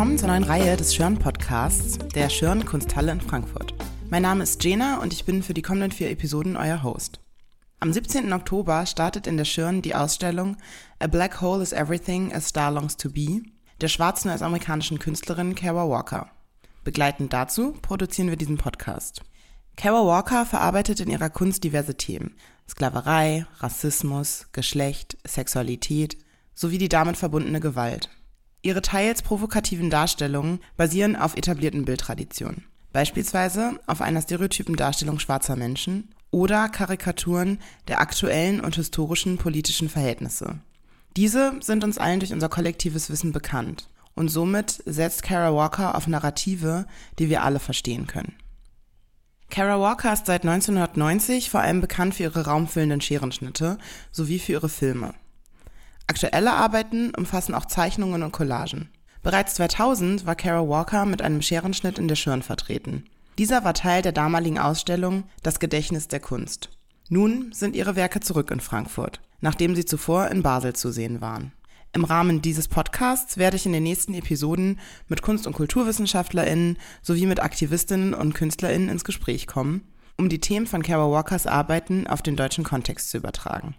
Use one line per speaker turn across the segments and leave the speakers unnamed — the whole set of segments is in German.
willkommen zur neuen Reihe des Schörn Podcasts der Schörn Kunsthalle in Frankfurt. Mein Name ist Jena und ich bin für die kommenden vier Episoden euer Host. Am 17. Oktober startet in der Schirn die Ausstellung A Black Hole is Everything a Star Longs to Be der schwarzen US-amerikanischen Künstlerin Kara Walker. Begleitend dazu produzieren wir diesen Podcast. Kara Walker verarbeitet in ihrer Kunst diverse Themen. Sklaverei, Rassismus, Geschlecht, Sexualität sowie die damit verbundene Gewalt. Ihre teils provokativen Darstellungen basieren auf etablierten Bildtraditionen, beispielsweise auf einer stereotypen Darstellung schwarzer Menschen oder Karikaturen der aktuellen und historischen politischen Verhältnisse. Diese sind uns allen durch unser kollektives Wissen bekannt und somit setzt Kara Walker auf Narrative, die wir alle verstehen können. Kara Walker ist seit 1990 vor allem bekannt für ihre raumfüllenden Scherenschnitte sowie für ihre Filme. Aktuelle Arbeiten umfassen auch Zeichnungen und Collagen. Bereits 2000 war Kara Walker mit einem Scherenschnitt in der Schirn vertreten. Dieser war Teil der damaligen Ausstellung Das Gedächtnis der Kunst. Nun sind ihre Werke zurück in Frankfurt, nachdem sie zuvor in Basel zu sehen waren. Im Rahmen dieses Podcasts werde ich in den nächsten Episoden mit Kunst- und KulturwissenschaftlerInnen sowie mit Aktivistinnen und KünstlerInnen ins Gespräch kommen, um die Themen von Kara Walkers Arbeiten auf den deutschen Kontext zu übertragen.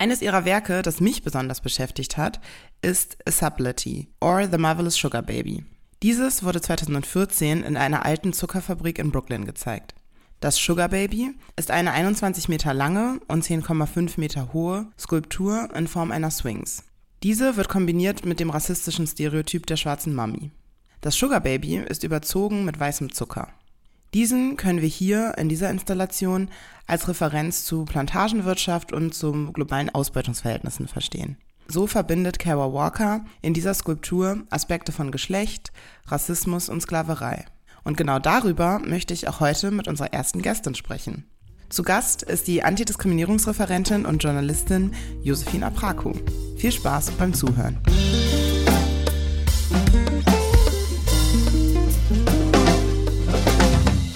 Eines ihrer Werke, das mich besonders beschäftigt hat, ist A Subtlety or The Marvelous Sugar Baby. Dieses wurde 2014 in einer alten Zuckerfabrik in Brooklyn gezeigt. Das Sugar Baby ist eine 21 Meter lange und 10,5 Meter hohe Skulptur in Form einer Swings. Diese wird kombiniert mit dem rassistischen Stereotyp der schwarzen Mami. Das Sugar Baby ist überzogen mit weißem Zucker. Diesen können wir hier in dieser Installation als Referenz zu Plantagenwirtschaft und zu globalen Ausbeutungsverhältnissen verstehen. So verbindet Kara Walker in dieser Skulptur Aspekte von Geschlecht, Rassismus und Sklaverei. Und genau darüber möchte ich auch heute mit unserer ersten Gästin sprechen. Zu Gast ist die Antidiskriminierungsreferentin und Journalistin Josephine Apraku. Viel Spaß beim Zuhören.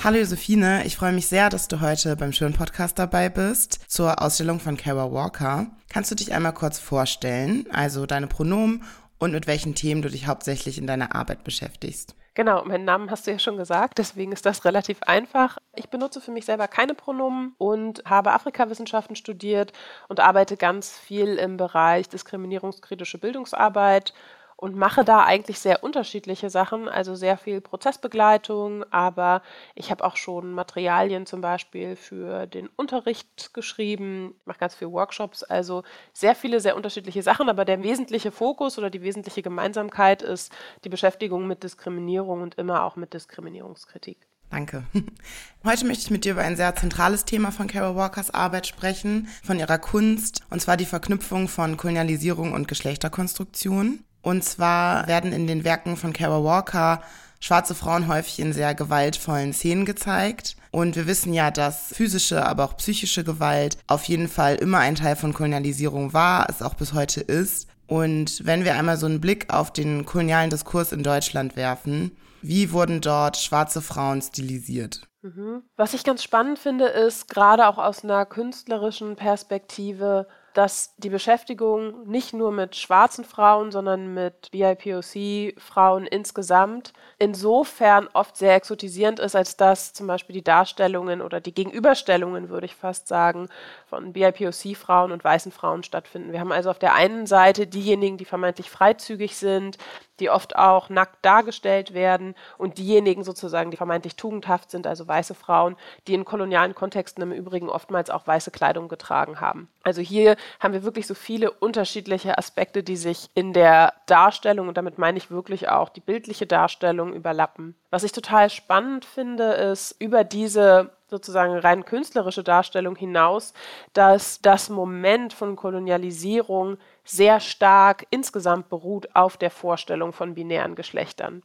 Hallo Josephine, ich freue mich sehr, dass du heute beim schönen Podcast dabei bist zur Ausstellung von Kara Walker. Kannst du dich einmal kurz vorstellen, also deine Pronomen und mit welchen Themen du dich hauptsächlich in deiner Arbeit beschäftigst?
Genau, meinen Namen hast du ja schon gesagt, deswegen ist das relativ einfach. Ich benutze für mich selber keine Pronomen und habe Afrikawissenschaften studiert und arbeite ganz viel im Bereich diskriminierungskritische Bildungsarbeit und mache da eigentlich sehr unterschiedliche Sachen, also sehr viel Prozessbegleitung, aber ich habe auch schon Materialien zum Beispiel für den Unterricht geschrieben, mache ganz viele Workshops, also sehr viele, sehr unterschiedliche Sachen, aber der wesentliche Fokus oder die wesentliche Gemeinsamkeit ist die Beschäftigung mit Diskriminierung und immer auch mit Diskriminierungskritik.
Danke. Heute möchte ich mit dir über ein sehr zentrales Thema von Carol Walkers Arbeit sprechen, von ihrer Kunst, und zwar die Verknüpfung von Kolonialisierung und Geschlechterkonstruktion. Und zwar werden in den Werken von Kara Walker schwarze Frauen häufig in sehr gewaltvollen Szenen gezeigt. Und wir wissen ja, dass physische, aber auch psychische Gewalt auf jeden Fall immer ein Teil von Kolonialisierung war, es auch bis heute ist. Und wenn wir einmal so einen Blick auf den kolonialen Diskurs in Deutschland werfen, wie wurden dort schwarze Frauen stilisiert?
Mhm. Was ich ganz spannend finde, ist gerade auch aus einer künstlerischen Perspektive, dass die Beschäftigung nicht nur mit schwarzen Frauen, sondern mit BIPOC-Frauen insgesamt insofern oft sehr exotisierend ist, als dass zum Beispiel die Darstellungen oder die Gegenüberstellungen, würde ich fast sagen, von BIPOC-Frauen und weißen Frauen stattfinden. Wir haben also auf der einen Seite diejenigen, die vermeintlich freizügig sind, die oft auch nackt dargestellt werden und diejenigen sozusagen, die vermeintlich tugendhaft sind, also weiße Frauen, die in kolonialen Kontexten im Übrigen oftmals auch weiße Kleidung getragen haben. Also hier haben wir wirklich so viele unterschiedliche Aspekte, die sich in der Darstellung, und damit meine ich wirklich auch die bildliche Darstellung, überlappen. Was ich total spannend finde, ist über diese sozusagen rein künstlerische Darstellung hinaus, dass das Moment von Kolonialisierung sehr stark insgesamt beruht auf der Vorstellung von binären Geschlechtern.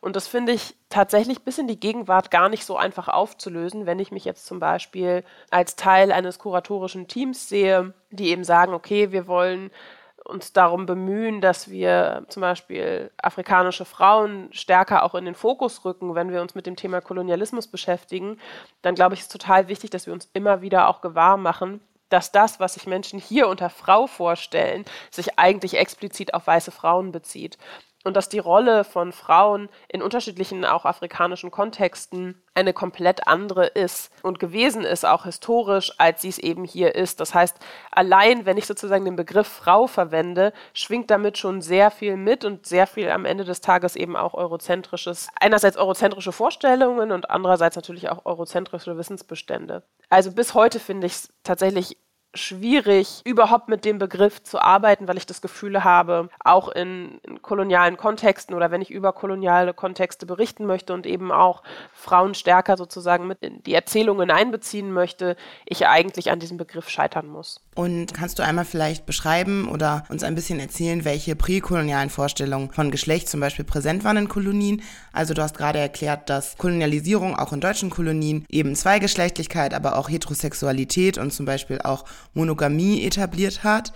Und das finde ich tatsächlich bis in die Gegenwart gar nicht so einfach aufzulösen, wenn ich mich jetzt zum Beispiel als Teil eines kuratorischen Teams sehe, die eben sagen, okay, wir wollen uns darum bemühen, dass wir zum Beispiel afrikanische Frauen stärker auch in den Fokus rücken, wenn wir uns mit dem Thema Kolonialismus beschäftigen, dann glaube ich, ist total wichtig, dass wir uns immer wieder auch gewahr machen, dass das, was sich Menschen hier unter Frau vorstellen, sich eigentlich explizit auf weiße Frauen bezieht. und dass die Rolle von Frauen in unterschiedlichen auch afrikanischen Kontexten eine komplett andere ist und gewesen ist, auch historisch, als sie es eben hier ist. Das heißt, allein wenn ich sozusagen den Begriff Frau verwende, schwingt damit schon sehr viel mit und sehr viel am Ende des Tages eben auch eurozentrisches, einerseits eurozentrische Vorstellungen und andererseits natürlich auch eurozentrische Wissensbestände. Also bis heute finde ich es tatsächlich schwierig, überhaupt mit dem Begriff zu arbeiten, weil ich das Gefühl habe, auch in, in, kolonialen Kontexten oder wenn ich über koloniale Kontexte berichten möchte und eben auch Frauen stärker sozusagen mit in die Erzählungen einbeziehen möchte, ich eigentlich an diesem Begriff scheitern muss.
Und kannst du einmal vielleicht beschreiben oder uns ein bisschen erzählen, welche präkolonialen Vorstellungen von Geschlecht zum Beispiel präsent waren in Kolonien? Also du hast gerade erklärt, dass Kolonialisierung auch in deutschen Kolonien eben Zweigeschlechtlichkeit, aber auch Heterosexualität und zum Beispiel auch Monogamie etabliert hat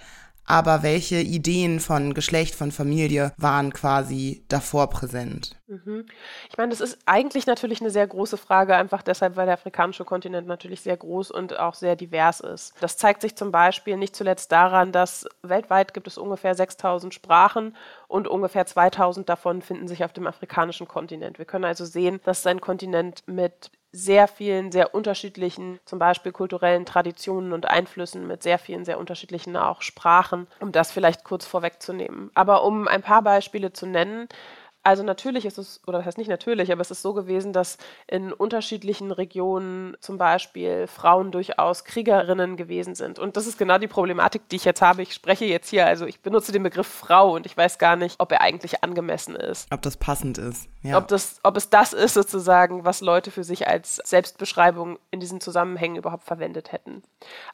aber welche Ideen von Geschlecht, von Familie waren quasi davor präsent?
Mhm. Ich meine, das ist eigentlich natürlich eine sehr große Frage, einfach deshalb, weil der afrikanische Kontinent natürlich sehr groß und auch sehr divers ist. Das zeigt sich zum Beispiel nicht zuletzt daran, dass weltweit gibt es ungefähr 6000 Sprachen und ungefähr 2000 davon finden sich auf dem afrikanischen Kontinent. Wir können also sehen, dass es ein Kontinent mit sehr vielen, sehr unterschiedlichen, zum Beispiel kulturellen Traditionen und Einflüssen mit sehr vielen, sehr unterschiedlichen auch Sprachen, um das vielleicht kurz vorwegzunehmen. Aber um ein paar Beispiele zu nennen, also natürlich ist es, oder das heißt nicht natürlich, aber es ist so gewesen, dass in unterschiedlichen Regionen zum Beispiel Frauen durchaus Kriegerinnen gewesen sind. Und das ist genau die Problematik, die ich jetzt habe. Ich spreche jetzt hier, also ich benutze den Begriff Frau und ich weiß gar nicht, ob er eigentlich angemessen ist.
Ob das passend ist.
Ja. Ob, das, ob es das ist sozusagen, was Leute für sich als Selbstbeschreibung in diesen Zusammenhängen überhaupt verwendet hätten.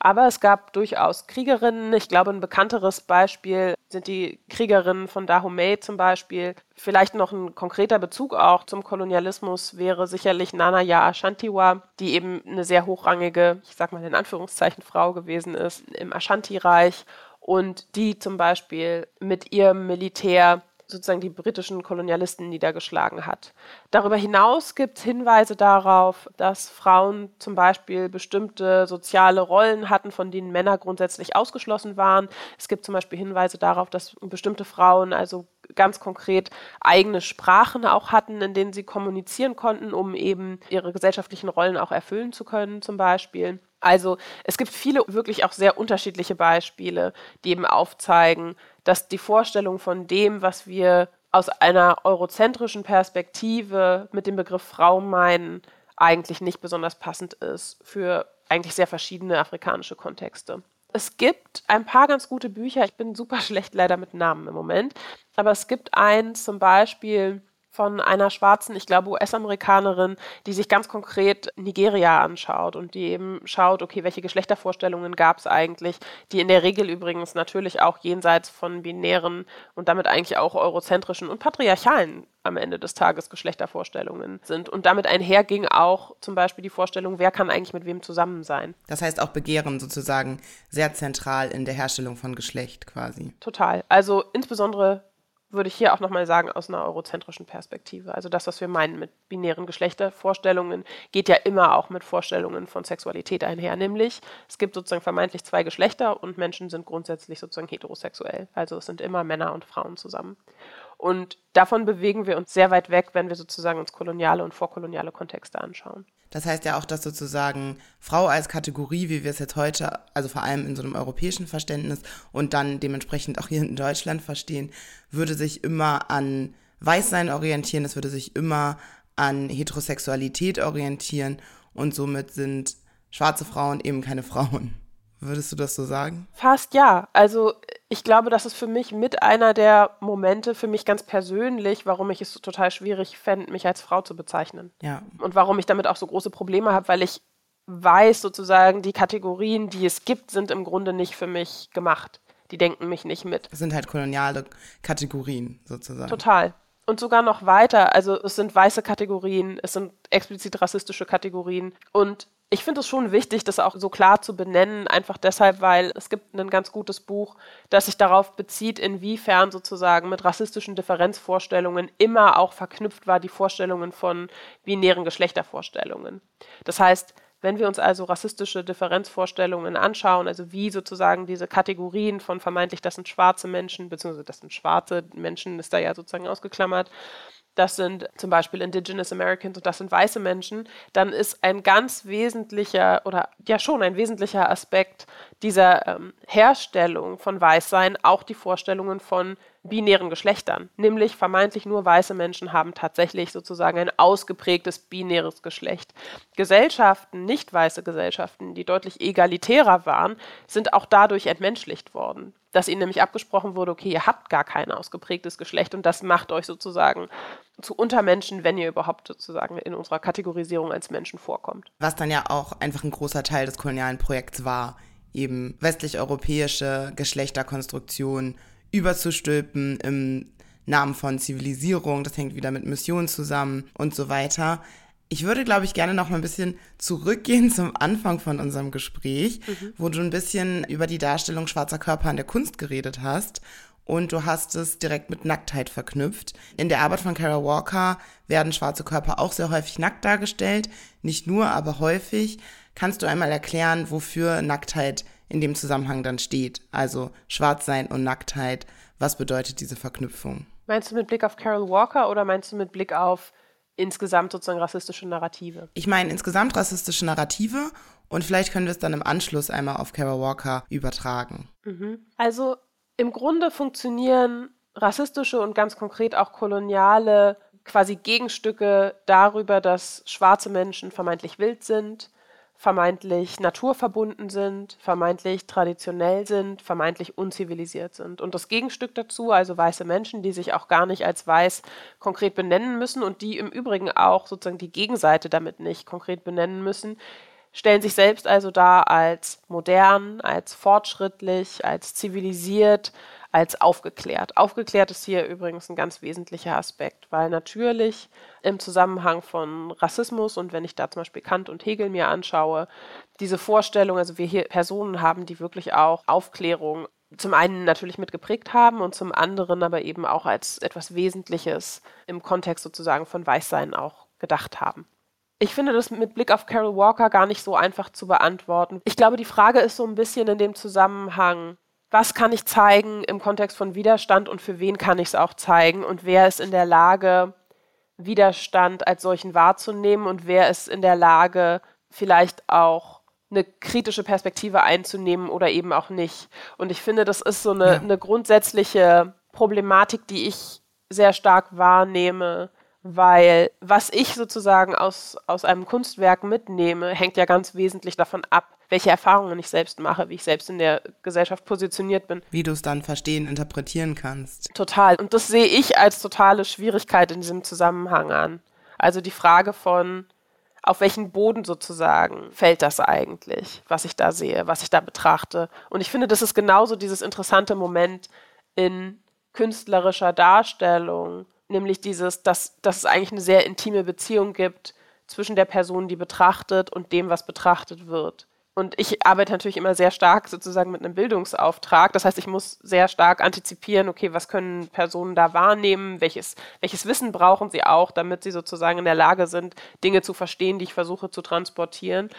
Aber es gab durchaus Kriegerinnen. Ich glaube, ein bekannteres Beispiel sind die Kriegerinnen von Dahomey zum Beispiel. Vielleicht noch ein konkreter Bezug auch zum Kolonialismus wäre sicherlich Nana Ya Ashantiwa, die eben eine sehr hochrangige, ich sag mal in Anführungszeichen, Frau gewesen ist im Ashanti-Reich und die zum Beispiel mit ihrem Militär sozusagen die britischen Kolonialisten niedergeschlagen hat. Darüber hinaus gibt es Hinweise darauf, dass Frauen zum Beispiel bestimmte soziale Rollen hatten, von denen Männer grundsätzlich ausgeschlossen waren. Es gibt zum Beispiel Hinweise darauf, dass bestimmte Frauen also ganz konkret eigene Sprachen auch hatten, in denen sie kommunizieren konnten, um eben ihre gesellschaftlichen Rollen auch erfüllen zu können, zum Beispiel. Also es gibt viele wirklich auch sehr unterschiedliche Beispiele, die eben aufzeigen, dass die Vorstellung von dem, was wir aus einer eurozentrischen Perspektive mit dem Begriff Frau meinen, eigentlich nicht besonders passend ist für eigentlich sehr verschiedene afrikanische Kontexte. Es gibt ein paar ganz gute Bücher, ich bin super schlecht leider mit Namen im Moment, aber es gibt eins zum Beispiel von einer schwarzen, ich glaube US-Amerikanerin, die sich ganz konkret Nigeria anschaut und die eben schaut, okay, welche Geschlechtervorstellungen gab es eigentlich, die in der Regel übrigens natürlich auch jenseits von binären und damit eigentlich auch eurozentrischen und patriarchalen am Ende des Tages Geschlechtervorstellungen sind. Und damit einherging auch zum Beispiel die Vorstellung, wer kann eigentlich mit wem zusammen sein.
Das heißt auch Begehren sozusagen sehr zentral in der Herstellung von Geschlecht quasi.
Total. Also insbesondere würde ich hier auch nochmal sagen, aus einer eurozentrischen Perspektive. Also das, was wir meinen mit binären Geschlechtervorstellungen, geht ja immer auch mit Vorstellungen von Sexualität einher. Nämlich, es gibt sozusagen vermeintlich zwei Geschlechter und Menschen sind grundsätzlich sozusagen heterosexuell. Also es sind immer Männer und Frauen zusammen. Und davon bewegen wir uns sehr weit weg, wenn wir sozusagen uns koloniale und vorkoloniale Kontexte anschauen.
Das heißt ja auch, dass sozusagen Frau als Kategorie, wie wir es jetzt heute, also vor allem in so einem europäischen Verständnis und dann dementsprechend auch hier in Deutschland verstehen, würde sich immer an Weißsein orientieren, es würde sich immer an Heterosexualität orientieren und somit sind schwarze Frauen eben keine Frauen. Würdest du das so sagen?
Fast ja. Also ich glaube, das ist für mich mit einer der Momente, für mich ganz persönlich, warum ich es total schwierig fände, mich als Frau zu bezeichnen.
Ja.
Und warum ich damit auch so große Probleme habe, weil ich weiß sozusagen, die Kategorien, die es gibt, sind im Grunde nicht für mich gemacht. Die denken mich nicht mit.
Es sind halt koloniale Kategorien sozusagen.
Total. Und sogar noch weiter. Also es sind weiße Kategorien, es sind explizit rassistische Kategorien. Und ich finde es schon wichtig, das auch so klar zu benennen, einfach deshalb, weil es gibt ein ganz gutes Buch, das sich darauf bezieht, inwiefern sozusagen mit rassistischen Differenzvorstellungen immer auch verknüpft war die Vorstellungen von binären Geschlechtervorstellungen. Das heißt, Wenn wir uns also rassistische Differenzvorstellungen anschauen, also wie sozusagen diese Kategorien von vermeintlich, das sind schwarze Menschen, beziehungsweise das sind schwarze Menschen, ist da ja sozusagen ausgeklammert, das sind zum Beispiel Indigenous Americans und das sind weiße Menschen, dann ist ein ganz wesentlicher oder ja schon ein wesentlicher Aspekt dieser ähm, Herstellung von Weißsein auch die Vorstellungen von binären Geschlechtern, nämlich vermeintlich nur weiße Menschen haben tatsächlich sozusagen ein ausgeprägtes binäres Geschlecht. Gesellschaften, nicht weiße Gesellschaften, die deutlich egalitärer waren, sind auch dadurch entmenschlicht worden, dass ihnen nämlich abgesprochen wurde, okay, ihr habt gar kein ausgeprägtes Geschlecht und das macht euch sozusagen zu Untermenschen, wenn ihr überhaupt sozusagen in unserer Kategorisierung als Menschen vorkommt.
Was dann ja auch einfach ein großer Teil des kolonialen Projekts war, eben westlich-europäische Geschlechterkonstruktion überzustülpen im Namen von Zivilisierung. Das hängt wieder mit Mission zusammen und so weiter. Ich würde, glaube ich, gerne noch mal ein bisschen zurückgehen zum Anfang von unserem Gespräch, mhm. wo du ein bisschen über die Darstellung schwarzer Körper in der Kunst geredet hast. Und du hast es direkt mit Nacktheit verknüpft. In der Arbeit von Kara Walker werden schwarze Körper auch sehr häufig nackt dargestellt. Nicht nur, aber häufig. Kannst du einmal erklären, wofür Nacktheit in dem Zusammenhang dann steht. Also Schwarzsein und Nacktheit. Was bedeutet diese Verknüpfung?
Meinst du mit Blick auf Carol Walker oder meinst du mit Blick auf insgesamt sozusagen rassistische Narrative?
Ich meine insgesamt rassistische Narrative und vielleicht können wir es dann im Anschluss einmal auf Carol Walker übertragen.
Mhm. Also im Grunde funktionieren rassistische und ganz konkret auch koloniale quasi Gegenstücke darüber, dass schwarze Menschen vermeintlich wild sind, vermeintlich naturverbunden sind, vermeintlich traditionell sind, vermeintlich unzivilisiert sind. Und das Gegenstück dazu, also weiße Menschen, die sich auch gar nicht als weiß konkret benennen müssen und die im Übrigen auch sozusagen die Gegenseite damit nicht konkret benennen müssen, stellen sich selbst also dar als modern, als fortschrittlich, als zivilisiert, als aufgeklärt. Aufgeklärt ist hier übrigens ein ganz wesentlicher Aspekt, weil natürlich im Zusammenhang von Rassismus und wenn ich da zum Beispiel Kant und Hegel mir anschaue, diese Vorstellung, also wir hier Personen haben, die wirklich auch Aufklärung zum einen natürlich mitgeprägt haben und zum anderen aber eben auch als etwas Wesentliches im Kontext sozusagen von Weißsein auch gedacht haben. Ich finde das mit Blick auf Carol Walker gar nicht so einfach zu beantworten. Ich glaube, die Frage ist so ein bisschen in dem Zusammenhang, was kann ich zeigen im Kontext von Widerstand und für wen kann ich es auch zeigen und wer ist in der Lage, Widerstand als solchen wahrzunehmen und wer ist in der Lage, vielleicht auch eine kritische Perspektive einzunehmen oder eben auch nicht. Und ich finde, das ist so eine, ja. eine grundsätzliche Problematik, die ich sehr stark wahrnehme, weil was ich sozusagen aus, aus einem Kunstwerk mitnehme, hängt ja ganz wesentlich davon ab, welche Erfahrungen ich selbst mache, wie ich selbst in der Gesellschaft positioniert bin.
Wie du es dann verstehen, interpretieren kannst.
Total. Und das sehe ich als totale Schwierigkeit in diesem Zusammenhang an. Also die Frage von, auf welchen Boden sozusagen fällt das eigentlich, was ich da sehe, was ich da betrachte. Und ich finde, das ist genauso dieses interessante Moment in künstlerischer Darstellung, nämlich dieses, dass, dass es eigentlich eine sehr intime Beziehung gibt zwischen der Person, die betrachtet und dem, was betrachtet wird. Und ich arbeite natürlich immer sehr stark sozusagen mit einem Bildungsauftrag. Das heißt, ich muss sehr stark antizipieren, okay, was können Personen da wahrnehmen, welches, welches Wissen brauchen sie auch, damit sie sozusagen in der Lage sind, Dinge zu verstehen, die ich versuche zu transportieren.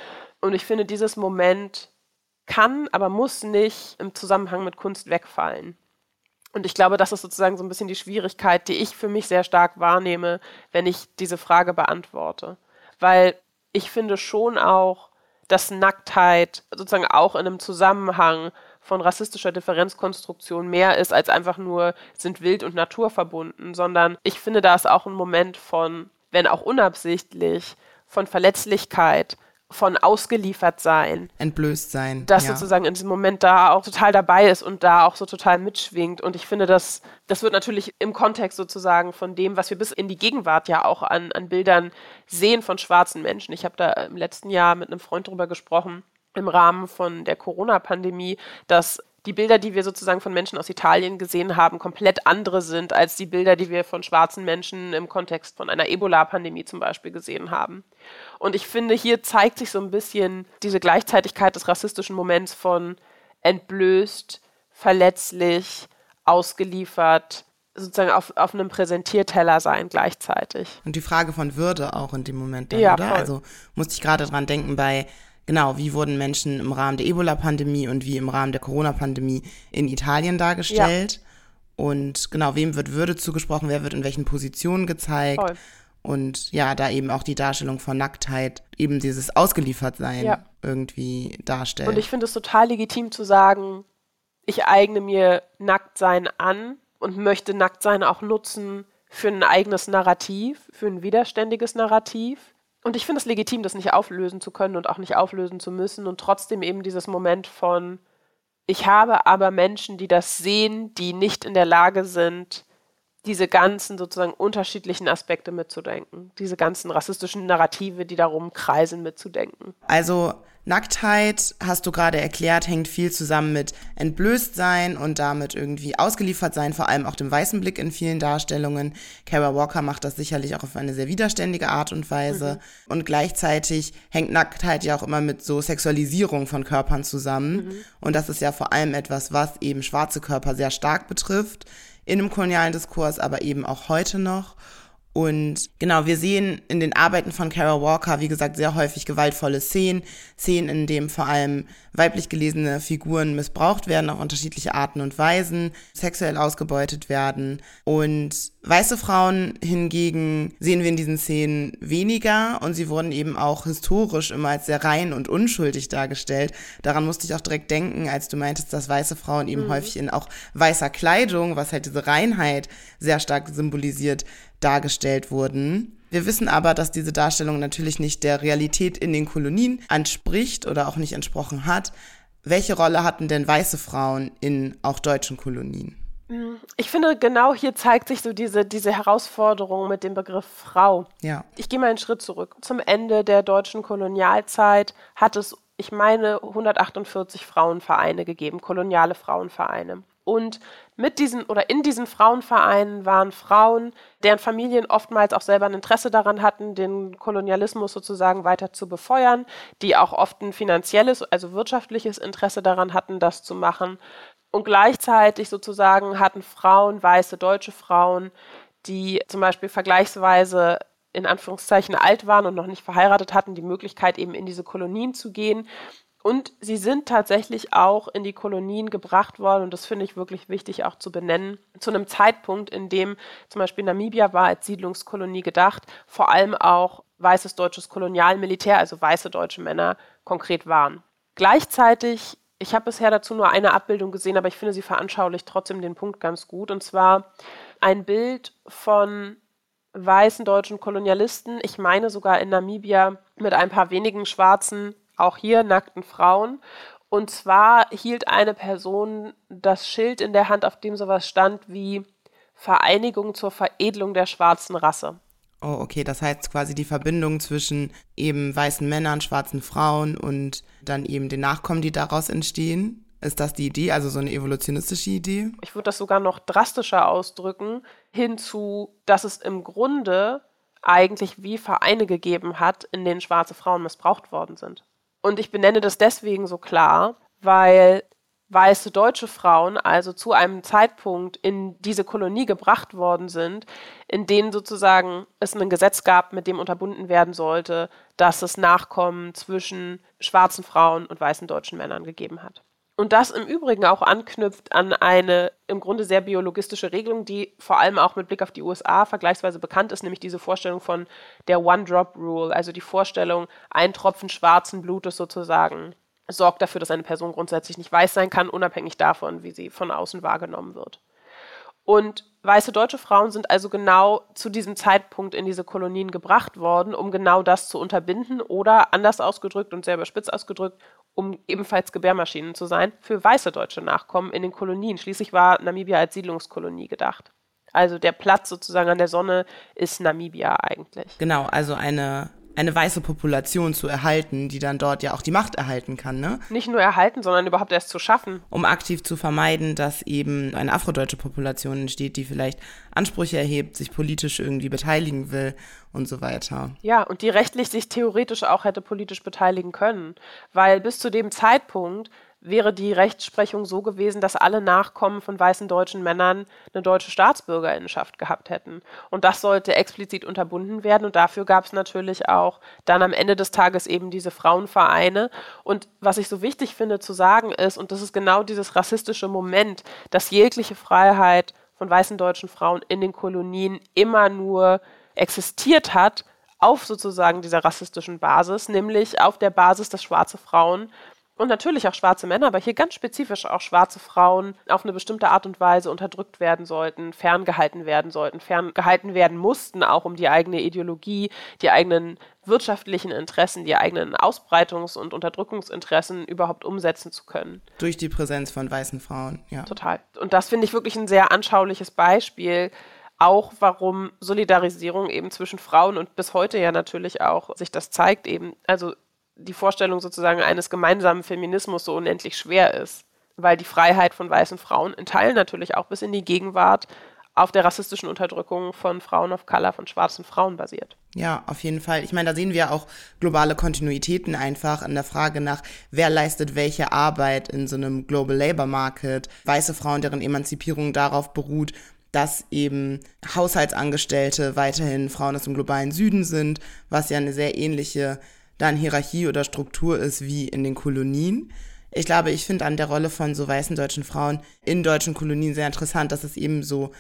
Und ich finde, dieses Moment kann, aber muss nicht im Zusammenhang mit Kunst wegfallen. Und ich glaube, das ist sozusagen so ein bisschen die Schwierigkeit, die ich für mich sehr stark wahrnehme, wenn ich diese Frage beantworte. Weil ich finde schon auch, dass Nacktheit sozusagen auch in einem Zusammenhang von rassistischer Differenzkonstruktion mehr ist als einfach nur sind wild und naturverbunden, sondern ich finde, da ist auch ein Moment von, wenn auch unabsichtlich, von Verletzlichkeit, von ausgeliefert sein.
Entblößt sein.
Das ja. sozusagen in diesem Moment da auch total dabei ist und da auch so total mitschwingt. Und ich finde, das, das wird natürlich im Kontext sozusagen von dem, was wir bis in die Gegenwart ja auch an, an Bildern sehen von schwarzen Menschen. Ich habe da im letzten Jahr mit einem Freund darüber gesprochen, im Rahmen von der Corona-Pandemie, dass die Bilder, die wir sozusagen von Menschen aus Italien gesehen haben, komplett andere sind als die Bilder, die wir von schwarzen Menschen im Kontext von einer Ebola-Pandemie zum Beispiel gesehen haben. Und ich finde, hier zeigt sich so ein bisschen diese Gleichzeitigkeit des rassistischen Moments von entblößt, verletzlich, ausgeliefert, sozusagen auf, auf einem Präsentierteller sein gleichzeitig.
Und die Frage von Würde auch in dem Moment dann,
Ja,
oder?
voll.
Also musste ich gerade dran denken bei, genau, wie wurden Menschen im Rahmen der Ebola-Pandemie und wie im Rahmen der Corona-Pandemie in Italien dargestellt? Und genau, wem wird Würde zugesprochen, wer wird in welchen Positionen gezeigt?
Voll.
Und ja, da eben auch die Darstellung von Nacktheit, eben dieses Ausgeliefertsein
Ja.
irgendwie darstellt.
Und ich finde es total legitim zu sagen, ich eigne mir Nacktsein an und möchte Nacktsein auch nutzen für ein eigenes Narrativ, für ein widerständiges Narrativ. Und ich finde es legitim, das nicht auflösen zu können und auch nicht auflösen zu müssen und trotzdem eben dieses Moment von, ich habe aber Menschen, die das sehen, die nicht in der Lage sind, diese ganzen sozusagen unterschiedlichen Aspekte mitzudenken, diese ganzen rassistischen Narrative, die darum kreisen, mitzudenken.
Also Nacktheit, hast du gerade erklärt, hängt viel zusammen mit Entblößtsein und damit irgendwie ausgeliefert sein, vor allem auch dem weißen Blick in vielen Darstellungen. Kara Walker macht das sicherlich auch auf eine sehr widerständige Art und Weise. Und gleichzeitig hängt Nacktheit ja auch immer mit so Sexualisierung von Körpern zusammen. Und das ist ja vor allem etwas, was eben schwarze Körper sehr stark betrifft in einem kolonialen Diskurs, aber eben auch heute noch. Und genau, wir sehen in den Arbeiten von Kara Walker, wie gesagt, sehr häufig gewaltvolle Szenen, Szenen, in denen vor allem weiblich gelesene Figuren missbraucht werden auf unterschiedliche Arten und Weisen, sexuell ausgebeutet werden. Und weiße Frauen hingegen sehen wir in diesen Szenen weniger und sie wurden eben auch historisch immer als sehr rein und unschuldig dargestellt. Daran musste ich auch direkt denken, als du meintest, dass weiße Frauen eben häufig in auch weißer Kleidung, was halt diese Reinheit sehr stark symbolisiert, dargestellt wurden. Wir wissen aber, dass diese Darstellung natürlich nicht der Realität in den Kolonien anspricht oder auch nicht entsprochen hat. Welche Rolle hatten denn weiße Frauen in auch deutschen Kolonien?
Ich finde, genau hier zeigt sich so diese, diese Herausforderung mit dem Begriff Frau.
Ja.
Ich gehe mal einen Schritt zurück. Zum Ende der deutschen Kolonialzeit hat es, ich meine, 148 Frauenvereine gegeben, koloniale Frauenvereine. Und mit diesen oder in diesen Frauenvereinen waren Frauen, deren Familien oftmals auch selber ein Interesse daran hatten, den Kolonialismus sozusagen weiter zu befeuern, die auch oft ein finanzielles, also wirtschaftliches Interesse daran hatten, das zu machen. Und gleichzeitig sozusagen hatten Frauen, weiße deutsche Frauen, die zum Beispiel vergleichsweise in Anführungszeichen alt waren und noch nicht verheiratet hatten, die Möglichkeit eben in diese Kolonien zu gehen. Und sie sind tatsächlich auch in die Kolonien gebracht worden, und das finde ich wirklich wichtig auch zu benennen, zu einem Zeitpunkt, in dem zum Beispiel Namibia war als Siedlungskolonie gedacht, vor allem auch weißes deutsches Kolonialmilitär, also weiße deutsche Männer, konkret waren. Gleichzeitig, ich habe bisher dazu nur eine Abbildung gesehen, aber ich finde, sie veranschaulicht trotzdem den Punkt ganz gut, und zwar ein Bild von weißen deutschen Kolonialisten, ich meine sogar in Namibia mit ein paar wenigen schwarzen auch hier nackten Frauen. Und zwar hielt eine Person das Schild in der Hand, auf dem sowas stand wie Vereinigung zur Veredelung der schwarzen Rasse.
Oh, okay, das heißt quasi die Verbindung zwischen eben weißen Männern, schwarzen Frauen und dann eben den Nachkommen, die daraus entstehen. Ist das die Idee, also so eine evolutionistische Idee?
Ich würde das sogar noch drastischer ausdrücken, hinzu, dass es im Grunde eigentlich wie Vereine gegeben hat, in denen schwarze Frauen missbraucht worden sind. Und ich benenne das deswegen so klar, weil weiße deutsche Frauen also zu einem Zeitpunkt in diese Kolonie gebracht worden sind, in denen sozusagen es ein Gesetz gab, mit dem unterbunden werden sollte, dass es Nachkommen zwischen schwarzen Frauen und weißen deutschen Männern gegeben hat. Und das im Übrigen auch anknüpft an eine im Grunde sehr biologistische Regelung, die vor allem auch mit Blick auf die USA vergleichsweise bekannt ist, nämlich diese Vorstellung von der One-Drop-Rule, also die Vorstellung, ein Tropfen schwarzen Blutes sozusagen sorgt dafür, dass eine Person grundsätzlich nicht weiß sein kann, unabhängig davon, wie sie von außen wahrgenommen wird. Und weiße deutsche Frauen sind also genau zu diesem Zeitpunkt in diese Kolonien gebracht worden, um genau das zu unterbinden oder anders ausgedrückt und sehr überspitzt ausgedrückt, um ebenfalls Gebärmaschinen zu sein für weiße deutsche Nachkommen in den Kolonien. Schließlich war Namibia als Siedlungskolonie gedacht. Also der Platz sozusagen an der Sonne ist Namibia eigentlich.
Genau, also eine, eine weiße Population zu erhalten, die dann dort ja auch die Macht erhalten kann, ne?
Nicht nur erhalten, sondern überhaupt erst zu schaffen.
Um aktiv zu vermeiden, dass eben eine afrodeutsche Population entsteht, die vielleicht Ansprüche erhebt, sich politisch irgendwie beteiligen will und so weiter.
Ja, und die rechtlich sich theoretisch auch hätte politisch beteiligen können. Weil bis zu dem Zeitpunkt wäre die Rechtsprechung so gewesen, dass alle Nachkommen von weißen deutschen Männern eine deutsche Staatsbürgerinnenschaft gehabt hätten. Und das sollte explizit unterbunden werden. Und dafür gab es natürlich auch dann am Ende des Tages eben diese Frauenvereine. Und was ich so wichtig finde zu sagen ist, und das ist genau dieses rassistische Moment, dass jegliche Freiheit von weißen deutschen Frauen in den Kolonien immer nur existiert hat, auf sozusagen dieser rassistischen Basis, nämlich auf der Basis, dass schwarze Frauen und natürlich auch schwarze Männer, aber hier ganz spezifisch auch schwarze Frauen auf eine bestimmte Art und Weise unterdrückt werden sollten, ferngehalten werden sollten, ferngehalten werden mussten, auch um die eigene Ideologie, die eigenen wirtschaftlichen Interessen, die eigenen Ausbreitungs- und Unterdrückungsinteressen überhaupt umsetzen zu können.
Durch die Präsenz von weißen Frauen, ja.
Total. Und das finde ich wirklich ein sehr anschauliches Beispiel, auch warum Solidarisierung eben zwischen Frauen und bis heute ja natürlich auch sich das zeigt eben, also die Vorstellung sozusagen eines gemeinsamen Feminismus so unendlich schwer ist, weil die Freiheit von weißen Frauen in Teilen natürlich auch bis in die Gegenwart auf der rassistischen Unterdrückung von Frauen of Color, von schwarzen Frauen basiert.
Ja, auf jeden Fall. Ich meine, da sehen wir auch globale Kontinuitäten einfach in der Frage nach, wer leistet welche Arbeit in so einem Global Labor Market. Weiße Frauen, deren Emanzipierung darauf beruht, dass eben Haushaltsangestellte weiterhin Frauen aus dem globalen Süden sind, was ja eine sehr ähnliche dann Hierarchie oder Struktur ist wie in den Kolonien. Ich glaube, ich finde an der Rolle von so weißen deutschen Frauen in deutschen Kolonien sehr interessant, dass es eben so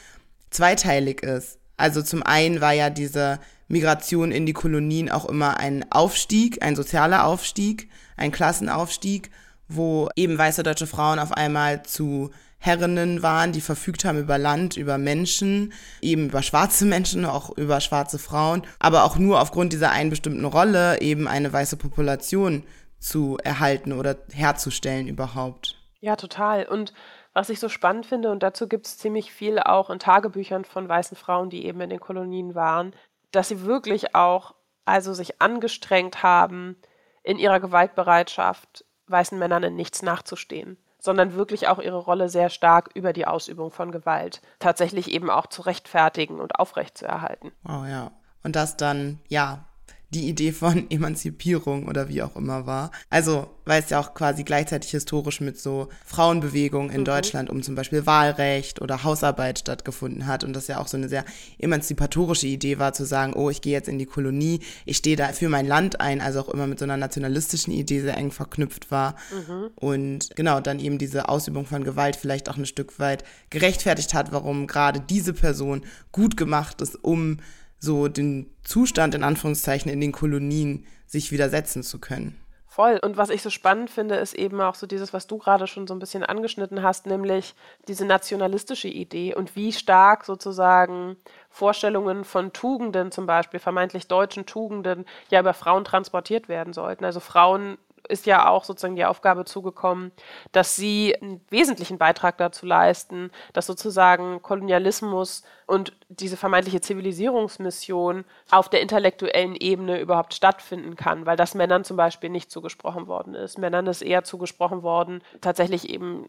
zweiteilig ist. Also zum einen war ja diese Migration in die Kolonien auch immer ein Aufstieg, ein sozialer Aufstieg, ein Klassenaufstieg, wo eben weiße deutsche Frauen auf einmal zu Herrinnen waren, die verfügt haben über Land, über Menschen, eben über schwarze Menschen, auch über schwarze Frauen, aber auch nur aufgrund dieser einen bestimmten Rolle eben eine weiße Population zu erhalten oder herzustellen überhaupt.
Ja, total. Und was ich so spannend finde, und dazu gibt es ziemlich viel auch in Tagebüchern von weißen Frauen, die eben in den Kolonien waren, dass sie wirklich auch also sich angestrengt haben, in ihrer Gewaltbereitschaft weißen Männern in nichts nachzustehen sondern wirklich auch ihre Rolle sehr stark über die Ausübung von Gewalt tatsächlich eben auch zu rechtfertigen und aufrechtzuerhalten.
Oh ja. Und das dann, ja, die Idee von Emanzipierung oder wie auch immer war. Also, weil es ja auch quasi gleichzeitig historisch mit so Frauenbewegungen in mhm. Deutschland um zum Beispiel Wahlrecht oder Hausarbeit stattgefunden hat und das ja auch so eine sehr emanzipatorische Idee war, zu sagen, oh, ich gehe jetzt in die Kolonie, ich stehe da für mein Land ein, also auch immer mit so einer nationalistischen Idee sehr eng verknüpft war. Mhm. Und genau, dann eben diese Ausübung von Gewalt vielleicht auch ein Stück weit gerechtfertigt hat, warum gerade diese Person gut gemacht ist, um so den Zustand in Anführungszeichen in den Kolonien sich widersetzen zu können.
Voll. Und was ich so spannend finde, ist eben auch so dieses, was du gerade schon so ein bisschen angeschnitten hast, nämlich diese nationalistische Idee und wie stark sozusagen Vorstellungen von Tugenden, zum Beispiel vermeintlich deutschen Tugenden, ja über Frauen transportiert werden sollten. Also Frauen ist ja auch sozusagen die Aufgabe zugekommen, dass sie einen wesentlichen Beitrag dazu leisten, dass sozusagen Kolonialismus und diese vermeintliche Zivilisierungsmission auf der intellektuellen Ebene überhaupt stattfinden kann, weil das Männern zum Beispiel nicht zugesprochen worden ist. Männern ist eher zugesprochen worden, tatsächlich eben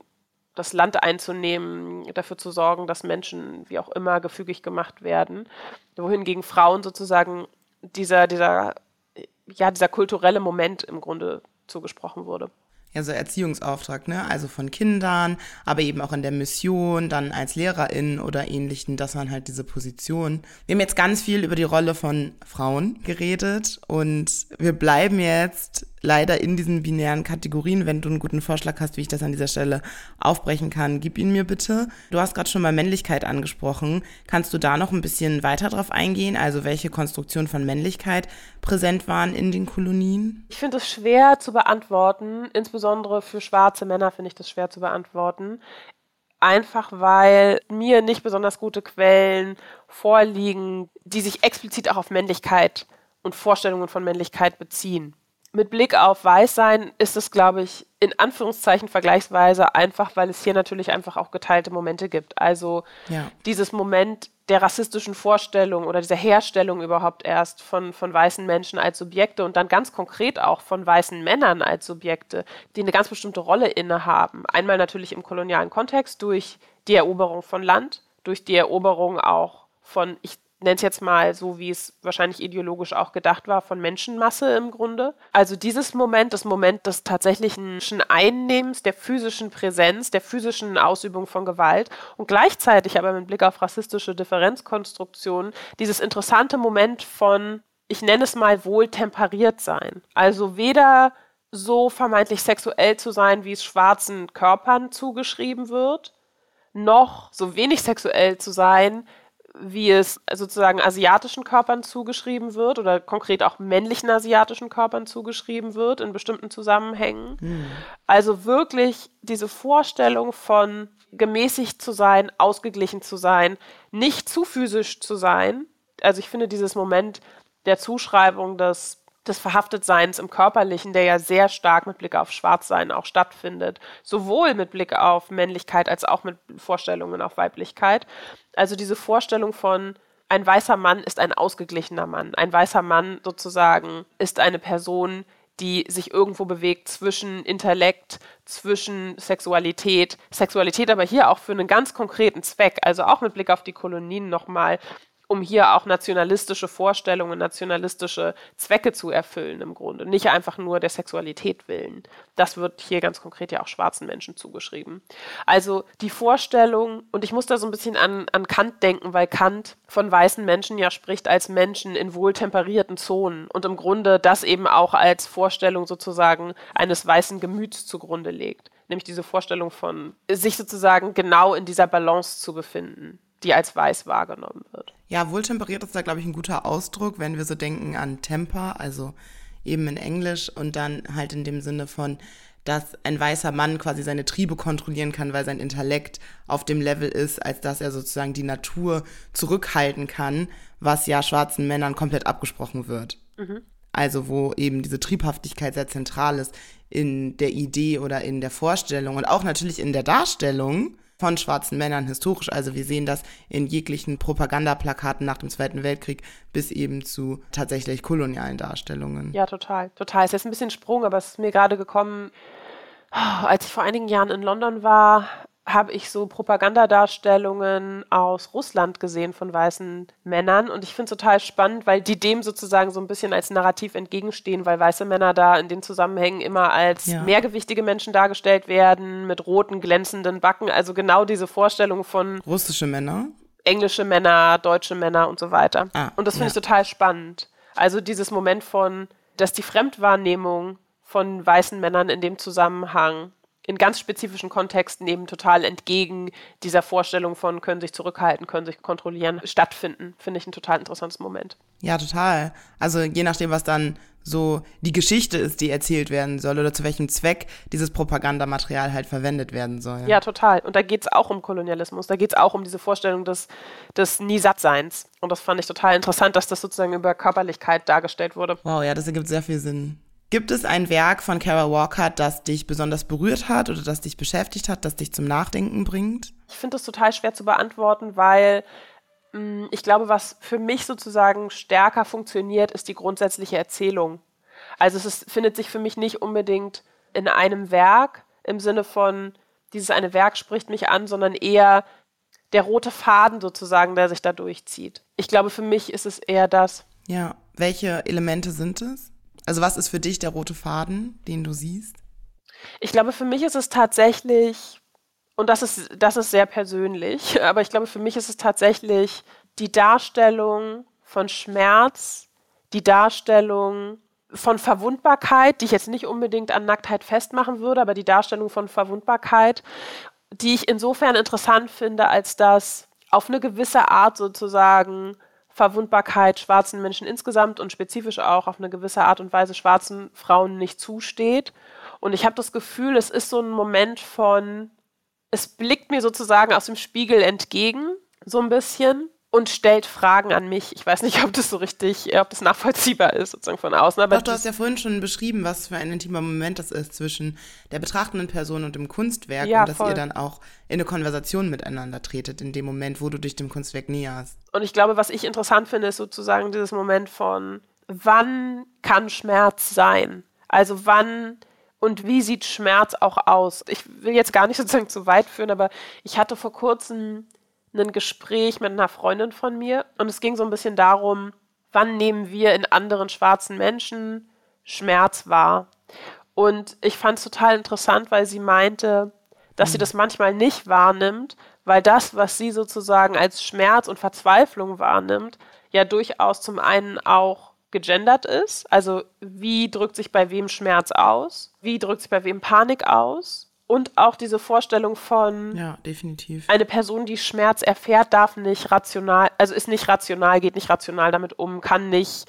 das Land einzunehmen, dafür zu sorgen, dass Menschen wie auch immer gefügig gemacht werden, wohingegen Frauen sozusagen dieser, dieser, ja, dieser kulturelle Moment im Grunde zugesprochen wurde.
Ja, so Erziehungsauftrag, ne? Also von Kindern, aber eben auch in der Mission, dann als Lehrerin oder ähnlichen, das waren halt diese Positionen. Wir haben jetzt ganz viel über die Rolle von Frauen geredet und wir bleiben jetzt leider in diesen binären Kategorien. Wenn du einen guten Vorschlag hast, wie ich das an dieser Stelle aufbrechen kann, gib ihn mir bitte. Du hast gerade schon mal Männlichkeit angesprochen. Kannst du da noch ein bisschen weiter drauf eingehen? Also welche Konstruktion von Männlichkeit präsent waren in den Kolonien?
Ich finde es schwer zu beantworten. Insbesondere für schwarze Männer finde ich das schwer zu beantworten einfach weil mir nicht besonders gute Quellen vorliegen, die sich explizit auch auf Männlichkeit und Vorstellungen von Männlichkeit beziehen mit Blick auf Weißsein ist es, glaube ich, in Anführungszeichen vergleichsweise einfach, weil es hier natürlich einfach auch geteilte Momente gibt. Also ja. dieses Moment der rassistischen Vorstellung oder dieser Herstellung überhaupt erst von, von weißen Menschen als Subjekte und dann ganz konkret auch von weißen Männern als Subjekte, die eine ganz bestimmte Rolle innehaben. Einmal natürlich im kolonialen Kontext durch die Eroberung von Land, durch die Eroberung auch von, ich nenne es jetzt mal so, wie es wahrscheinlich ideologisch auch gedacht war, von Menschenmasse im Grunde. Also dieses Moment, das Moment des tatsächlichen Einnehmens, der physischen Präsenz, der physischen Ausübung von Gewalt und gleichzeitig aber mit Blick auf rassistische Differenzkonstruktionen dieses interessante Moment von, ich nenne es mal wohl temperiert sein. Also weder so vermeintlich sexuell zu sein, wie es schwarzen Körpern zugeschrieben wird, noch so wenig sexuell zu sein, wie es sozusagen asiatischen Körpern zugeschrieben wird oder konkret auch männlichen asiatischen Körpern zugeschrieben wird in bestimmten Zusammenhängen. Mhm. Also wirklich diese Vorstellung von gemäßigt zu sein, ausgeglichen zu sein, nicht zu physisch zu sein. Also ich finde dieses Moment der Zuschreibung des des Verhaftetseins im Körperlichen, der ja sehr stark mit Blick auf Schwarzsein auch stattfindet, sowohl mit Blick auf Männlichkeit als auch mit Vorstellungen auf Weiblichkeit. Also diese Vorstellung von ein weißer Mann ist ein ausgeglichener Mann. Ein weißer Mann sozusagen ist eine Person, die sich irgendwo bewegt zwischen Intellekt, zwischen Sexualität. Sexualität aber hier auch für einen ganz konkreten Zweck, also auch mit Blick auf die Kolonien nochmal um hier auch nationalistische Vorstellungen, nationalistische Zwecke zu erfüllen im Grunde. Nicht einfach nur der Sexualität willen. Das wird hier ganz konkret ja auch schwarzen Menschen zugeschrieben. Also die Vorstellung, und ich muss da so ein bisschen an, an Kant denken, weil Kant von weißen Menschen ja spricht als Menschen in wohltemperierten Zonen und im Grunde das eben auch als Vorstellung sozusagen eines weißen Gemüts zugrunde legt nämlich diese Vorstellung von sich sozusagen genau in dieser Balance zu befinden die als weiß wahrgenommen wird.
Ja, wohltemperiert ist da, glaube ich, ein guter Ausdruck, wenn wir so denken an Temper, also eben in Englisch und dann halt in dem Sinne von, dass ein weißer Mann quasi seine Triebe kontrollieren kann, weil sein Intellekt auf dem Level ist, als dass er sozusagen die Natur zurückhalten kann, was ja schwarzen Männern komplett abgesprochen wird. Mhm. Also wo eben diese Triebhaftigkeit sehr zentral ist in der Idee oder in der Vorstellung und auch natürlich in der Darstellung von schwarzen Männern historisch. Also wir sehen das in jeglichen Propagandaplakaten nach dem Zweiten Weltkrieg bis eben zu tatsächlich kolonialen Darstellungen.
Ja, total, total. Es ist jetzt ein bisschen Sprung, aber es ist mir gerade gekommen, als ich vor einigen Jahren in London war, habe ich so Propagandadarstellungen aus Russland gesehen von weißen Männern und ich finde es total spannend, weil die dem sozusagen so ein bisschen als Narrativ entgegenstehen, weil weiße Männer da in den Zusammenhängen immer als ja. mehrgewichtige Menschen dargestellt werden, mit roten, glänzenden Backen, also genau diese Vorstellung von
russische Männer,
englische Männer, deutsche Männer und so weiter. Ah, und das finde ja. ich total spannend. Also dieses Moment von, dass die Fremdwahrnehmung von weißen Männern in dem Zusammenhang in ganz spezifischen Kontexten eben total entgegen dieser Vorstellung von können sich zurückhalten, können sich kontrollieren, stattfinden. Finde ich ein total interessantes Moment.
Ja, total. Also je nachdem, was dann so die Geschichte ist, die erzählt werden soll oder zu welchem Zweck dieses Propagandamaterial halt verwendet werden soll.
Ja, total. Und da geht es auch um Kolonialismus. Da geht es auch um diese Vorstellung des, des Nie-Sattseins. Und das fand ich total interessant, dass das sozusagen über Körperlichkeit dargestellt wurde.
Wow, ja, das ergibt sehr viel Sinn. Gibt es ein Werk von Kara Walker, das dich besonders berührt hat oder das dich beschäftigt hat, das dich zum Nachdenken bringt?
Ich finde das total schwer zu beantworten, weil mh, mm, ich glaube, was für mich sozusagen stärker funktioniert, ist die grundsätzliche Erzählung. Also es ist, findet sich für mich nicht unbedingt in einem Werk im Sinne von, dieses eine Werk spricht mich an, sondern eher der rote Faden sozusagen, der sich da durchzieht. Ich glaube, für mich ist es eher das.
Ja, welche Elemente sind es? Also was ist für dich der rote Faden, den du siehst?
Ich glaube, für mich ist es tatsächlich, und das ist, das ist sehr persönlich, aber ich glaube, für mich ist es tatsächlich die Darstellung von Schmerz, die Darstellung von Verwundbarkeit, die ich jetzt nicht unbedingt an Nacktheit festmachen würde, aber die Darstellung von Verwundbarkeit, die ich insofern interessant finde, als dass auf eine gewisse Art sozusagen Verwundbarkeit schwarzen Menschen insgesamt und spezifisch auch auf eine gewisse Art und Weise schwarzen Frauen nicht zusteht. Und ich habe das Gefühl, es ist so ein Moment von, es blickt mir sozusagen aus dem Spiegel entgegen, so ein bisschen und stellt Fragen an mich. Ich weiß nicht, ob das so richtig, ob das nachvollziehbar ist, sozusagen von außen.
Aber Doch, du hast ja vorhin schon beschrieben, was für ein intimer Moment das ist zwischen der betrachtenden Person und dem Kunstwerk ja, und dass voll. ihr dann auch in eine Konversation miteinander tretet, in dem Moment, wo du dich dem Kunstwerk näherst.
Und ich glaube, was ich interessant finde, ist sozusagen dieses Moment von, wann kann Schmerz sein? Also wann und wie sieht Schmerz auch aus? Ich will jetzt gar nicht sozusagen zu weit führen, aber ich hatte vor kurzem ein Gespräch mit einer Freundin von mir und es ging so ein bisschen darum, wann nehmen wir in anderen schwarzen Menschen Schmerz wahr. Und ich fand es total interessant, weil sie meinte, dass sie mhm. das manchmal nicht wahrnimmt, weil das, was sie sozusagen als Schmerz und Verzweiflung wahrnimmt, ja durchaus zum einen auch gegendert ist. Also wie drückt sich bei wem Schmerz aus? Wie drückt sich bei wem Panik aus? Und auch diese Vorstellung von
ja, definitiv.
eine Person, die Schmerz erfährt, darf nicht rational, also ist nicht rational, geht nicht rational damit um, kann nicht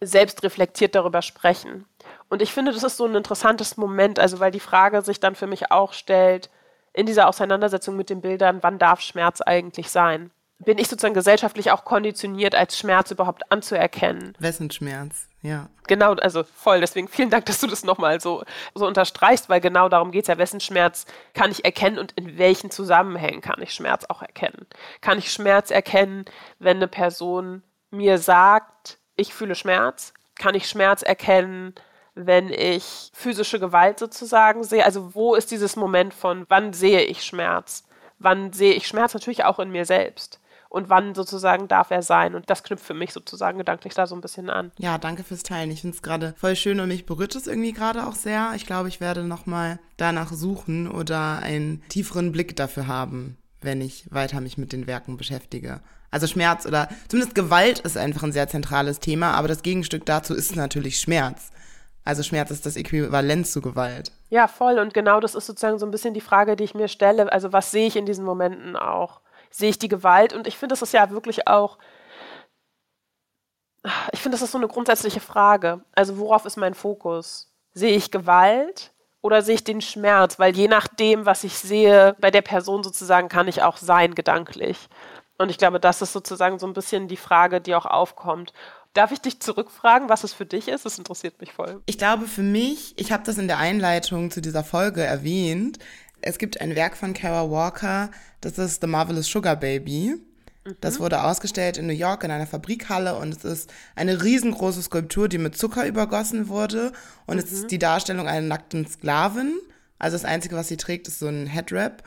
selbst reflektiert darüber sprechen. Und ich finde, das ist so ein interessantes Moment, also weil die Frage sich dann für mich auch stellt, in dieser Auseinandersetzung mit den Bildern, wann darf Schmerz eigentlich sein? Bin ich sozusagen gesellschaftlich auch konditioniert, als Schmerz überhaupt anzuerkennen?
Wessen Schmerz? Ja.
Genau, also voll. Deswegen vielen Dank, dass du das nochmal so, so unterstreichst, weil genau darum geht es ja. Wessen Schmerz kann ich erkennen und in welchen Zusammenhängen kann ich Schmerz auch erkennen? Kann ich Schmerz erkennen, wenn eine Person mir sagt, ich fühle Schmerz? Kann ich Schmerz erkennen, wenn ich physische Gewalt sozusagen sehe? Also wo ist dieses Moment von, wann sehe ich Schmerz? Wann sehe ich Schmerz natürlich auch in mir selbst? Und wann sozusagen darf er sein? Und das knüpft für mich sozusagen gedanklich da so ein bisschen an.
Ja, danke fürs Teilen. Ich finde es gerade voll schön und mich berührt es irgendwie gerade auch sehr. Ich glaube, ich werde nochmal danach suchen oder einen tieferen Blick dafür haben, wenn ich weiter mich mit den Werken beschäftige. Also Schmerz oder zumindest Gewalt ist einfach ein sehr zentrales Thema, aber das Gegenstück dazu ist natürlich Schmerz. Also Schmerz ist das Äquivalent zu Gewalt.
Ja, voll. Und genau das ist sozusagen so ein bisschen die Frage, die ich mir stelle. Also was sehe ich in diesen Momenten auch? Sehe ich die Gewalt? Und ich finde, das ist ja wirklich auch, ich finde, das ist so eine grundsätzliche Frage. Also worauf ist mein Fokus? Sehe ich Gewalt oder sehe ich den Schmerz? Weil je nachdem, was ich sehe, bei der Person sozusagen kann ich auch sein, gedanklich. Und ich glaube, das ist sozusagen so ein bisschen die Frage, die auch aufkommt. Darf ich dich zurückfragen, was es für dich ist? Das interessiert mich voll.
Ich glaube, für mich, ich habe das in der Einleitung zu dieser Folge erwähnt, es gibt ein Werk von Kara Walker, das ist The Marvelous Sugar Baby. Das mhm. wurde ausgestellt in New York in einer Fabrikhalle und es ist eine riesengroße Skulptur, die mit Zucker übergossen wurde. Und mhm. es ist mhm. die Darstellung einer nackten Sklavin. Also das Einzige, was sie trägt, ist so ein Headwrap.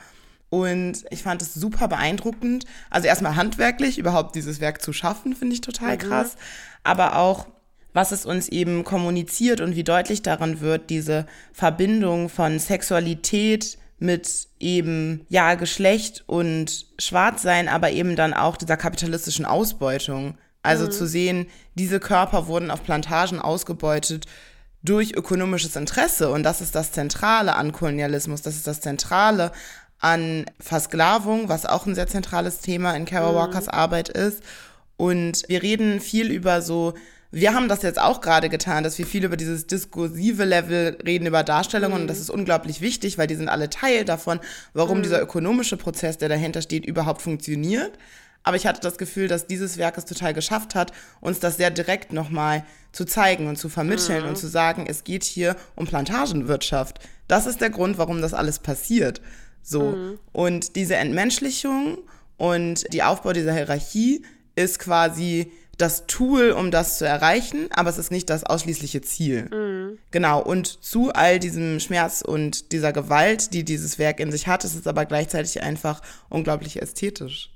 Und ich fand es super beeindruckend. Also erstmal handwerklich, überhaupt dieses Werk zu schaffen, finde ich total mhm. krass. Aber auch, was es uns eben kommuniziert und wie deutlich daran wird, diese Verbindung von Sexualität mit eben, ja, Geschlecht und Schwarzsein, aber eben dann auch dieser kapitalistischen Ausbeutung. Also mhm. zu sehen, diese Körper wurden auf Plantagen ausgebeutet durch ökonomisches Interesse. Und das ist das Zentrale an Kolonialismus. Das ist das Zentrale an Versklavung, was auch ein sehr zentrales Thema in Kara mhm. Walkers Arbeit ist. Und wir reden viel über so, wir haben das jetzt auch gerade getan, dass wir viel über dieses diskursive Level reden, über Darstellungen. Mhm. Und das ist unglaublich wichtig, weil die sind alle Teil davon, warum mhm. dieser ökonomische Prozess, der dahinter steht, überhaupt funktioniert. Aber ich hatte das Gefühl, dass dieses Werk es total geschafft hat, uns das sehr direkt nochmal zu zeigen und zu vermitteln mhm. und zu sagen, es geht hier um Plantagenwirtschaft. Das ist der Grund, warum das alles passiert. So. Mhm. Und diese Entmenschlichung und die Aufbau dieser Hierarchie ist quasi das Tool, um das zu erreichen, aber es ist nicht das ausschließliche Ziel. Mhm. Genau. Und zu all diesem Schmerz und dieser Gewalt, die dieses Werk in sich hat, ist es aber gleichzeitig einfach unglaublich ästhetisch.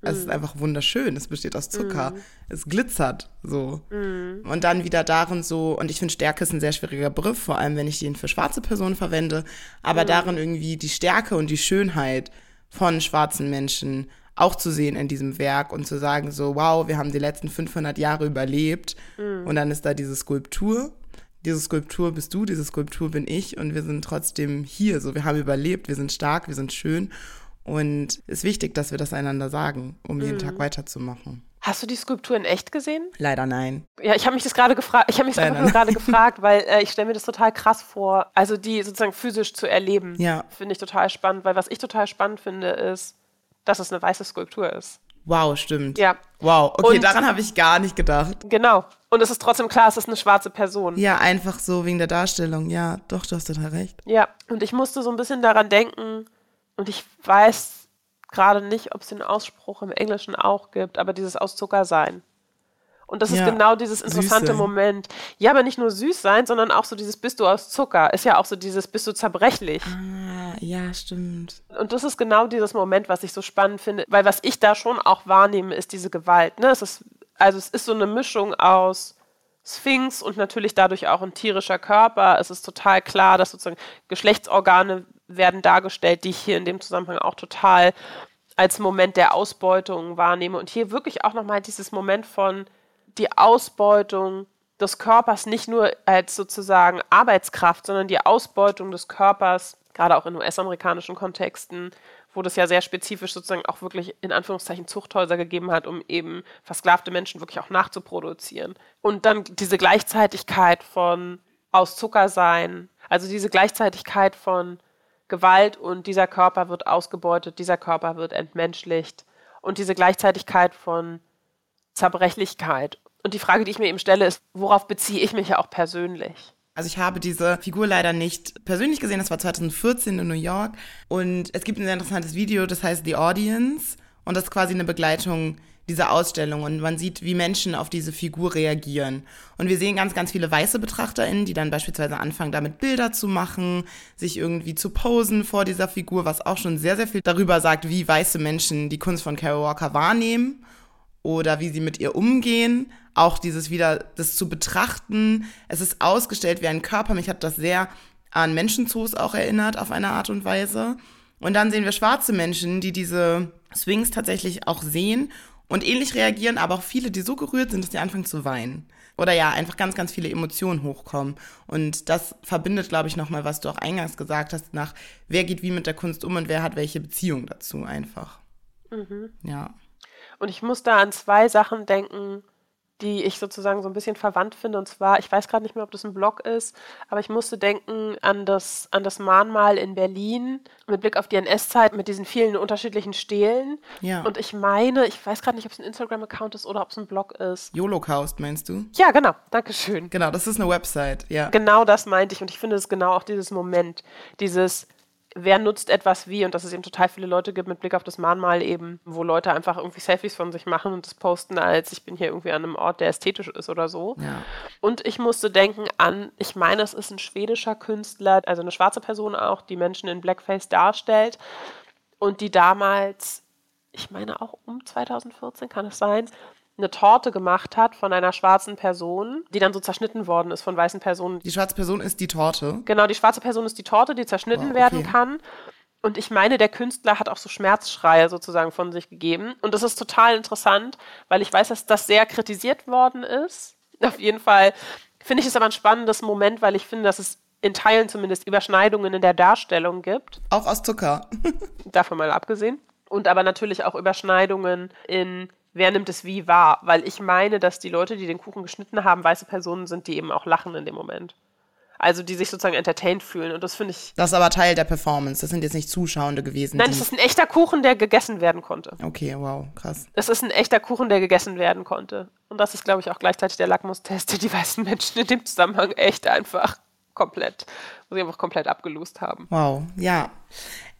Es ist mhm. einfach wunderschön. Es besteht aus Zucker. Mm. Es glitzert so. Mm. Und dann wieder darin so, und ich finde Stärke ist ein sehr schwieriger Begriff, vor allem wenn ich den für schwarze Personen verwende, aber mm. darin irgendwie die Stärke und die Schönheit von schwarzen Menschen auch zu sehen in diesem Werk und zu sagen so, wow, wir haben die letzten 500 Jahre überlebt und dann ist da diese Skulptur. Diese Skulptur bist du, diese Skulptur bin ich und wir sind trotzdem hier. So, wir haben überlebt, wir sind stark, wir sind schön und es ist wichtig, dass wir das einander sagen, um jeden mhm. Tag weiterzumachen.
Hast du die Skulptur in echt gesehen?
Leider nein.
Ja, ich habe mich das gerade gefragt. Ich habe mich das gerade gefragt, weil äh, ich stelle mir das total krass vor, also die sozusagen physisch zu erleben.
Ja.
Finde ich total spannend, weil was ich total spannend finde, ist, dass es eine weiße Skulptur ist.
Wow, stimmt.
Ja.
Wow, okay, und, daran habe ich gar nicht gedacht.
Genau. Und es ist trotzdem klar, es ist eine schwarze Person.
Ja, einfach so wegen der Darstellung. Ja, doch, du hast total recht.
Ja, und ich musste so ein bisschen daran denken, und ich weiß gerade nicht, ob es den Ausspruch im Englischen auch gibt, aber dieses aus Zucker sein. Und das ja, ist genau dieses interessante Moment. Ja, aber nicht nur süß sein, sondern auch so dieses bist du aus Zucker. Ist ja auch so dieses bist du zerbrechlich.
Ah, ja, stimmt.
Und das ist genau dieses Moment, was ich so spannend finde, weil was ich da schon auch wahrnehme, ist diese Gewalt. Ne? Es ist, also es ist so eine Mischung aus Sphinx und natürlich dadurch auch ein tierischer Körper. Es ist total klar, dass sozusagen Geschlechtsorgane werden dargestellt, die ich hier in dem Zusammenhang auch total als Moment der Ausbeutung wahrnehme. Und hier wirklich auch nochmal dieses Moment von, die Ausbeutung des Körpers nicht nur als sozusagen Arbeitskraft, sondern die Ausbeutung des Körpers, gerade auch in US-amerikanischen Kontexten, wo das ja sehr spezifisch sozusagen auch wirklich in Anführungszeichen Zuchthäuser gegeben hat, um eben versklavte Menschen wirklich auch nachzuproduzieren. Und dann diese Gleichzeitigkeit von aus Zucker sein, also diese Gleichzeitigkeit von Gewalt und dieser Körper wird ausgebeutet, dieser Körper wird entmenschlicht und diese Gleichzeitigkeit von Zerbrechlichkeit und die Frage, die ich mir eben stelle, ist, worauf beziehe ich mich ja auch persönlich?
Also ich habe diese Figur leider nicht persönlich gesehen, das war 2014 in New York und es gibt ein sehr interessantes Video, das heißt The Audience und das ist quasi eine Begleitung dieser Ausstellung und man sieht, wie Menschen auf diese Figur reagieren. Und wir sehen ganz, ganz viele weiße BetrachterInnen, die dann beispielsweise anfangen, damit Bilder zu machen, sich irgendwie zu posen vor dieser Figur, was auch schon sehr, sehr viel darüber sagt, wie weiße Menschen die Kunst von Carol Walker wahrnehmen oder wie sie mit ihr umgehen. Auch dieses wieder, das zu betrachten. Es ist ausgestellt wie ein Körper. Mich hat das sehr an Menschenzoos auch erinnert auf eine Art und Weise. Und dann sehen wir schwarze Menschen, die diese Swings tatsächlich auch sehen und ähnlich reagieren, aber auch viele, die so gerührt sind, dass sie anfangen zu weinen. Oder ja, einfach ganz, ganz viele Emotionen hochkommen. Und das verbindet, glaube ich, nochmal, was du auch eingangs gesagt hast, nach wer geht wie mit der Kunst um und wer hat welche Beziehung dazu einfach. Mhm. Ja.
Und ich muss da an zwei Sachen denken, die ich sozusagen so ein bisschen verwandt finde. Und zwar, ich weiß gerade nicht mehr, ob das ein Blog ist, aber ich musste denken an das, an das Mahnmal in Berlin mit Blick auf die NS-Zeit mit diesen vielen unterschiedlichen Stelen. Ja. Und ich meine, ich weiß gerade nicht, ob es ein Instagram-Account ist oder ob es ein Blog ist.
Holocaust, meinst du?
Ja, genau. Dankeschön.
Genau, das ist eine Website, ja.
Genau das meinte ich. Und ich finde es genau auch dieses Moment, dieses wer nutzt etwas wie und dass es eben total viele Leute gibt mit Blick auf das Mahnmal eben, wo Leute einfach irgendwie Selfies von sich machen und das posten als ich bin hier irgendwie an einem Ort, der ästhetisch ist oder so. Ja. Und ich musste denken an, ich meine, es ist ein schwedischer Künstler, also eine schwarze Person auch, die Menschen in Blackface darstellt und die damals, ich meine auch um 2014 kann es sein, eine Torte gemacht hat von einer schwarzen Person, die dann so zerschnitten worden ist von weißen Personen.
Die schwarze Person ist die Torte?
Genau, die schwarze Person ist die Torte, die zerschnitten wow, okay. werden kann. Und ich meine, der Künstler hat auch so Schmerzschreie sozusagen von sich gegeben. Und das ist total interessant, weil ich weiß, dass das sehr kritisiert worden ist. Auf jeden Fall finde ich es aber ein spannendes Moment, weil ich finde, dass es in Teilen zumindest Überschneidungen in der Darstellung gibt.
Auch aus Zucker.
Davon mal abgesehen. Und aber natürlich auch Überschneidungen in wer nimmt es wie wahr? Weil ich meine, dass die Leute, die den Kuchen geschnitten haben, weiße Personen sind, die eben auch lachen in dem Moment. Also die sich sozusagen entertained fühlen. Und das finde ich.
Das ist aber Teil der Performance. Das sind jetzt nicht Zuschauende gewesen.
Nein, das ist ein echter Kuchen, der gegessen werden konnte.
Okay, wow, krass.
Das ist ein echter Kuchen, der gegessen werden konnte. Und das ist, glaube ich, auch gleichzeitig der Lackmustest, der die weißen Menschen in dem Zusammenhang echt einfach komplett, wo sie einfach komplett abgelost haben.
Wow, ja.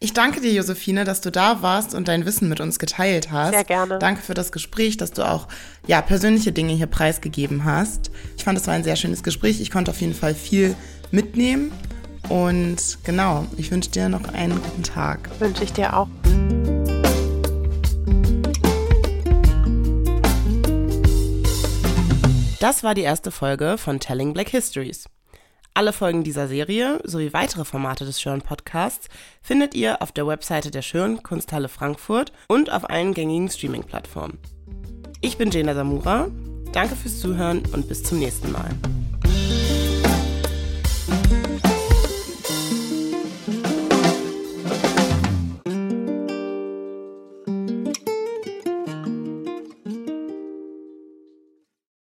Ich danke dir, Josephine, dass du da warst und dein Wissen mit uns geteilt hast.
Sehr gerne.
Danke für das Gespräch, dass du auch ja, persönliche Dinge hier preisgegeben hast. Ich fand, es war ein sehr schönes Gespräch. Ich konnte auf jeden Fall viel mitnehmen. Und genau, ich wünsche dir noch einen guten Tag.
Wünsche ich dir auch.
Das war die erste Folge von Telling Black Histories. Alle Folgen dieser Serie sowie weitere Formate des Schirn Podcasts findet ihr auf der Webseite der Schirn Kunsthalle Frankfurt und auf allen gängigen Streaming-Plattformen. Ich bin Jena Samura. Danke fürs Zuhören und bis zum nächsten Mal.